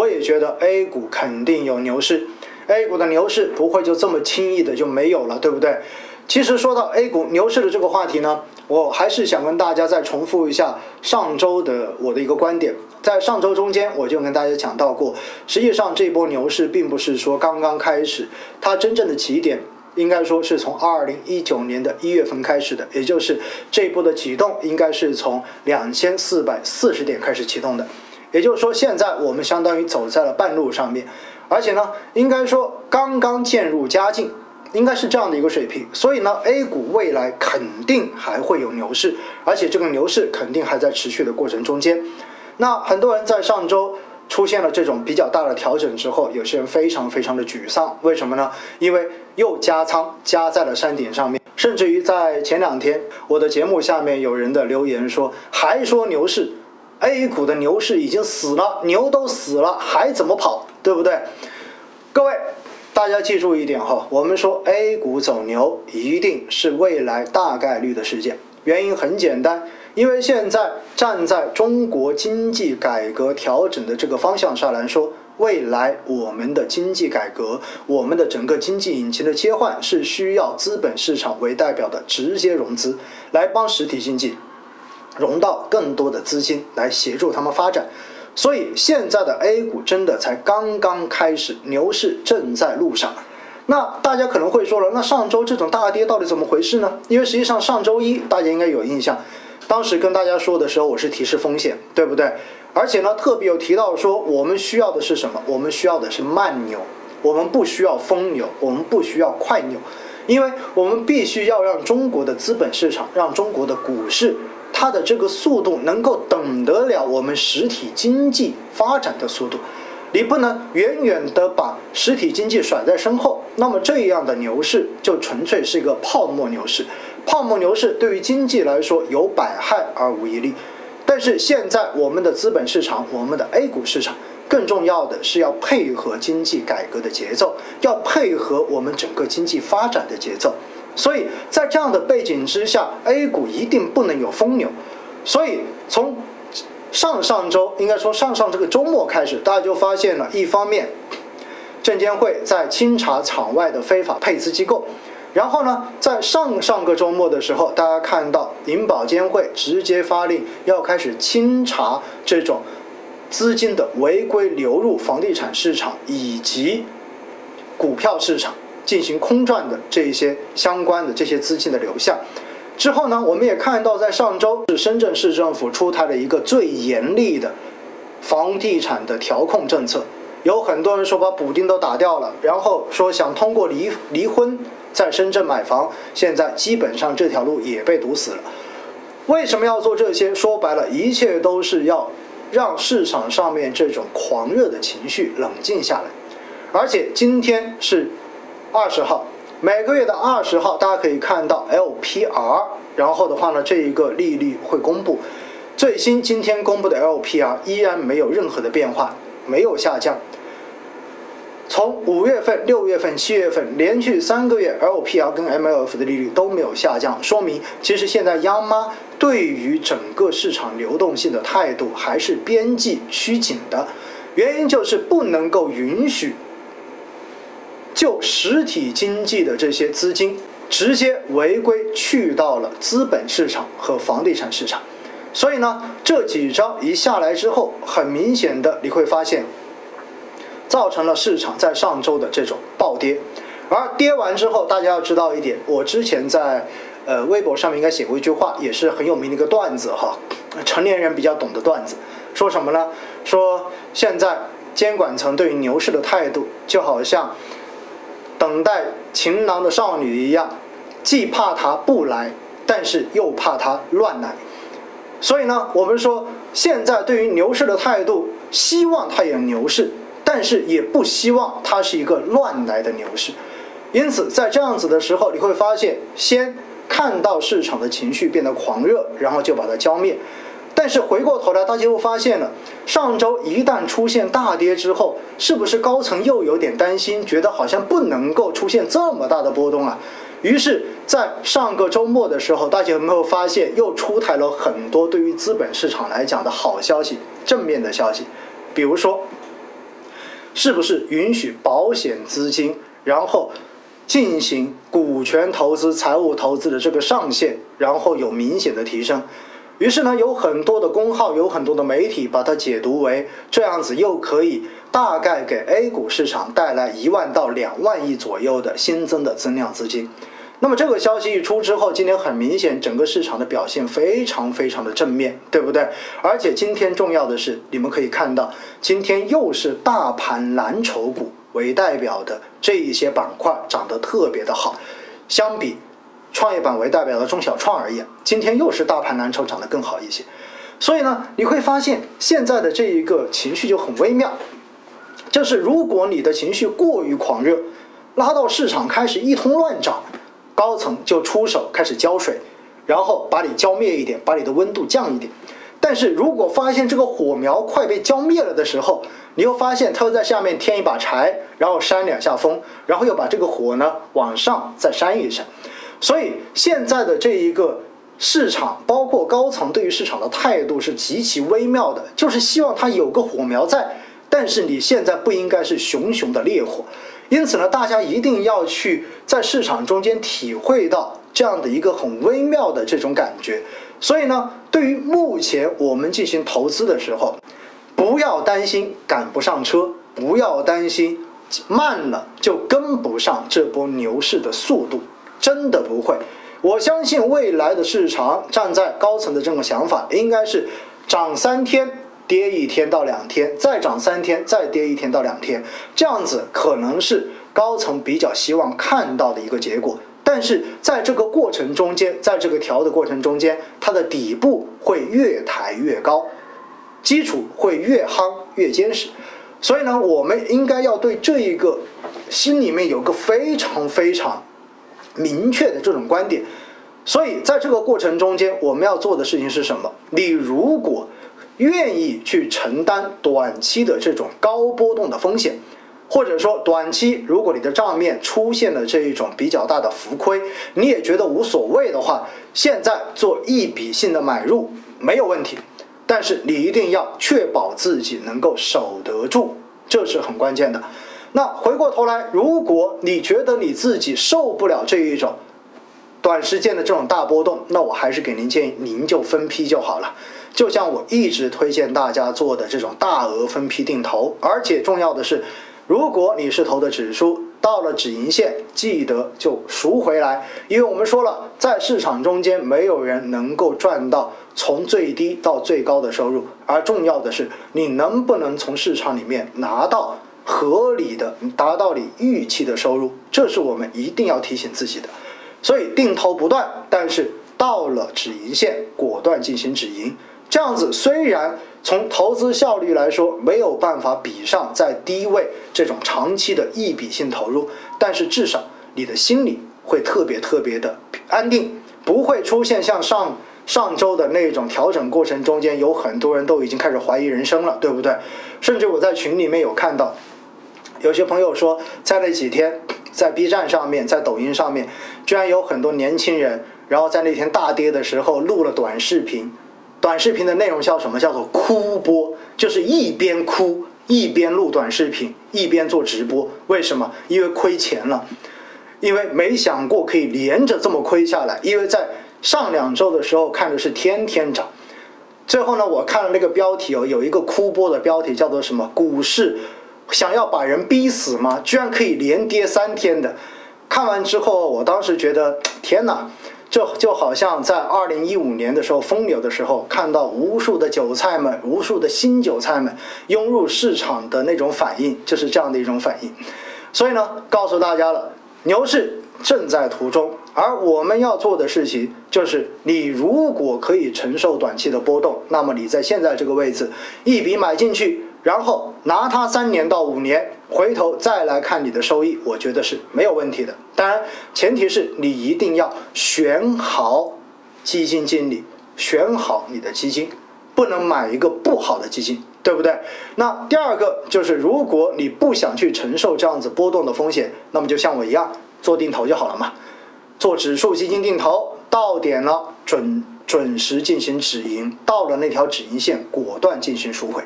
我也觉得 A 股肯定有牛市，A 股的牛市不会就这么轻易的就没有了，对不对？其实说到 A 股牛市的这个话题呢，我还是想跟大家再重复一下上周的我的一个观点。在上周中间，我就跟大家讲到过，实际上这波牛市并不是说刚刚开始，它真正的起点应该说是从二零一九年的一月份开始的，也就是这波的启动应该是从两千四百四十点开始启动的。也就是说，现在我们相当于走在了半路上面，而且呢，应该说刚刚渐入佳境。应该是这样的一个水平，所以呢，A 股未来肯定还会有牛市，而且这个牛市肯定还在持续的过程中间。那很多人在上周出现了这种比较大的调整之后，有些人非常非常的沮丧，为什么呢？因为又加仓加在了山顶上面，甚至于在前两天我的节目下面有人的留言说，还说牛市，A 股的牛市已经死了，牛都死了还怎么跑，对不对？各位。大家记住一点哈，我们说 A 股走牛一定是未来大概率的事件。原因很简单，因为现在站在中国经济改革调整的这个方向上来说，未来我们的经济改革，我们的整个经济引擎的切换是需要资本市场为代表的直接融资，来帮实体经济融到更多的资金，来协助他们发展。所以现在的 A 股真的才刚刚开始，牛市正在路上。那大家可能会说了，那上周这种大跌到底怎么回事呢？因为实际上上周一大家应该有印象，当时跟大家说的时候，我是提示风险，对不对？而且呢，特别有提到说，我们需要的是什么？我们需要的是慢牛，我们不需要疯牛，我们不需要快牛，因为我们必须要让中国的资本市场，让中国的股市。它的这个速度能够等得了我们实体经济发展的速度，你不能远远的把实体经济甩在身后，那么这样的牛市就纯粹是一个泡沫牛市。泡沫牛市对于经济来说有百害而无一利，但是现在我们的资本市场，我们的 A 股市场，更重要的是要配合经济改革的节奏，要配合我们整个经济发展的节奏。所以在这样的背景之下，A 股一定不能有疯牛。所以从上上周，应该说上上这个周末开始，大家就发现了一方面，证监会在清查场外的非法配资机构；然后呢，在上上个周末的时候，大家看到银保监会直接发令要开始清查这种资金的违规流入房地产市场以及股票市场。进行空转的这一些相关的这些资金的流向，之后呢，我们也看到在上周是深圳市政府出台了一个最严厉的房地产的调控政策，有很多人说把补丁都打掉了，然后说想通过离离婚在深圳买房，现在基本上这条路也被堵死了。为什么要做这些？说白了，一切都是要让市场上面这种狂热的情绪冷静下来，而且今天是。二十号，每个月的二十号，大家可以看到 LPR，然后的话呢，这一个利率会公布。最新今天公布的 LPR 依然没有任何的变化，没有下降。从五月份、六月份、七月份连续三个月，LPR 跟 MLF 的利率都没有下降，说明其实现在央妈对于整个市场流动性的态度还是边际趋紧的。原因就是不能够允许。就实体经济的这些资金直接违规去到了资本市场和房地产市场，所以呢，这几招一下来之后，很明显的你会发现，造成了市场在上周的这种暴跌，而跌完之后，大家要知道一点，我之前在呃微博上面应该写过一句话，也是很有名的一个段子哈，成年人比较懂的段子，说什么呢？说现在监管层对于牛市的态度，就好像。等待情郎的少女一样，既怕他不来，但是又怕他乱来。所以呢，我们说现在对于牛市的态度，希望它有牛市，但是也不希望它是一个乱来的牛市。因此，在这样子的时候，你会发现，先看到市场的情绪变得狂热，然后就把它浇灭。但是回过头来，大家又发现了，上周一旦出现大跌之后，是不是高层又有点担心，觉得好像不能够出现这么大的波动啊？于是，在上个周末的时候，大家有没有发现又出台了很多对于资本市场来讲的好消息、正面的消息？比如说，是不是允许保险资金，然后进行股权投资、财务投资的这个上限，然后有明显的提升。于是呢，有很多的公号，有很多的媒体把它解读为这样子，又可以大概给 A 股市场带来一万到两万亿左右的新增的增量资金。那么这个消息一出之后，今天很明显，整个市场的表现非常非常的正面，对不对？而且今天重要的是，你们可以看到，今天又是大盘蓝筹股为代表的这一些板块涨得特别的好，相比。创业板为代表的中小创而言，今天又是大盘蓝筹涨得更好一些，所以呢，你会发现现在的这一个情绪就很微妙，就是如果你的情绪过于狂热，拉到市场开始一通乱涨，高层就出手开始浇水，然后把你浇灭一点，把你的温度降一点。但是如果发现这个火苗快被浇灭了的时候，你又发现他又在下面添一把柴，然后扇两下风，然后又把这个火呢往上再扇一扇。所以现在的这一个市场，包括高层对于市场的态度是极其微妙的，就是希望它有个火苗在，但是你现在不应该是熊熊的烈火。因此呢，大家一定要去在市场中间体会到这样的一个很微妙的这种感觉。所以呢，对于目前我们进行投资的时候，不要担心赶不上车，不要担心慢了就跟不上这波牛市的速度。真的不会，我相信未来的市场，站在高层的这种想法，应该是涨三天跌一天到两天，再涨三天再跌一天到两天，这样子可能是高层比较希望看到的一个结果。但是在这个过程中间，在这个调的过程中间，它的底部会越抬越高，基础会越夯越坚实。所以呢，我们应该要对这一个心里面有个非常非常。明确的这种观点，所以在这个过程中间，我们要做的事情是什么？你如果愿意去承担短期的这种高波动的风险，或者说短期如果你的账面出现了这一种比较大的浮亏，你也觉得无所谓的话，现在做一笔性的买入没有问题，但是你一定要确保自己能够守得住，这是很关键的。那回过头来，如果你觉得你自己受不了这一种短时间的这种大波动，那我还是给您建议，您就分批就好了。就像我一直推荐大家做的这种大额分批定投，而且重要的是，如果你是投的指数，到了止盈线，记得就赎回来，因为我们说了，在市场中间没有人能够赚到从最低到最高的收入，而重要的是你能不能从市场里面拿到。合理的达到你预期的收入，这是我们一定要提醒自己的。所以定投不断，但是到了止盈线，果断进行止盈。这样子虽然从投资效率来说没有办法比上在低位这种长期的一笔性投入，但是至少你的心里会特别特别的安定，不会出现像上上周的那种调整过程中间有很多人都已经开始怀疑人生了，对不对？甚至我在群里面有看到。有些朋友说，在那几天，在 B 站上面，在抖音上面，居然有很多年轻人，然后在那天大跌的时候录了短视频。短视频的内容叫什么？叫做哭播，就是一边哭一边录短视频，一边做直播。为什么？因为亏钱了，因为没想过可以连着这么亏下来。因为在上两周的时候看的是天天涨，最后呢，我看了那个标题哦，有一个哭播的标题叫做什么？股市。想要把人逼死吗？居然可以连跌三天的！看完之后，我当时觉得天哪，这就好像在二零一五年的时候疯牛的时候，看到无数的韭菜们、无数的新韭菜们涌入市场的那种反应，就是这样的一种反应。所以呢，告诉大家了，牛市正在途中，而我们要做的事情就是：你如果可以承受短期的波动，那么你在现在这个位置一笔买进去。然后拿它三年到五年，回头再来看你的收益，我觉得是没有问题的。当然，前提是你一定要选好基金经理，选好你的基金，不能买一个不好的基金，对不对？那第二个就是，如果你不想去承受这样子波动的风险，那么就像我一样做定投就好了嘛，做指数基金定投，到点了准准时进行止盈，到了那条止盈线，果断进行赎回。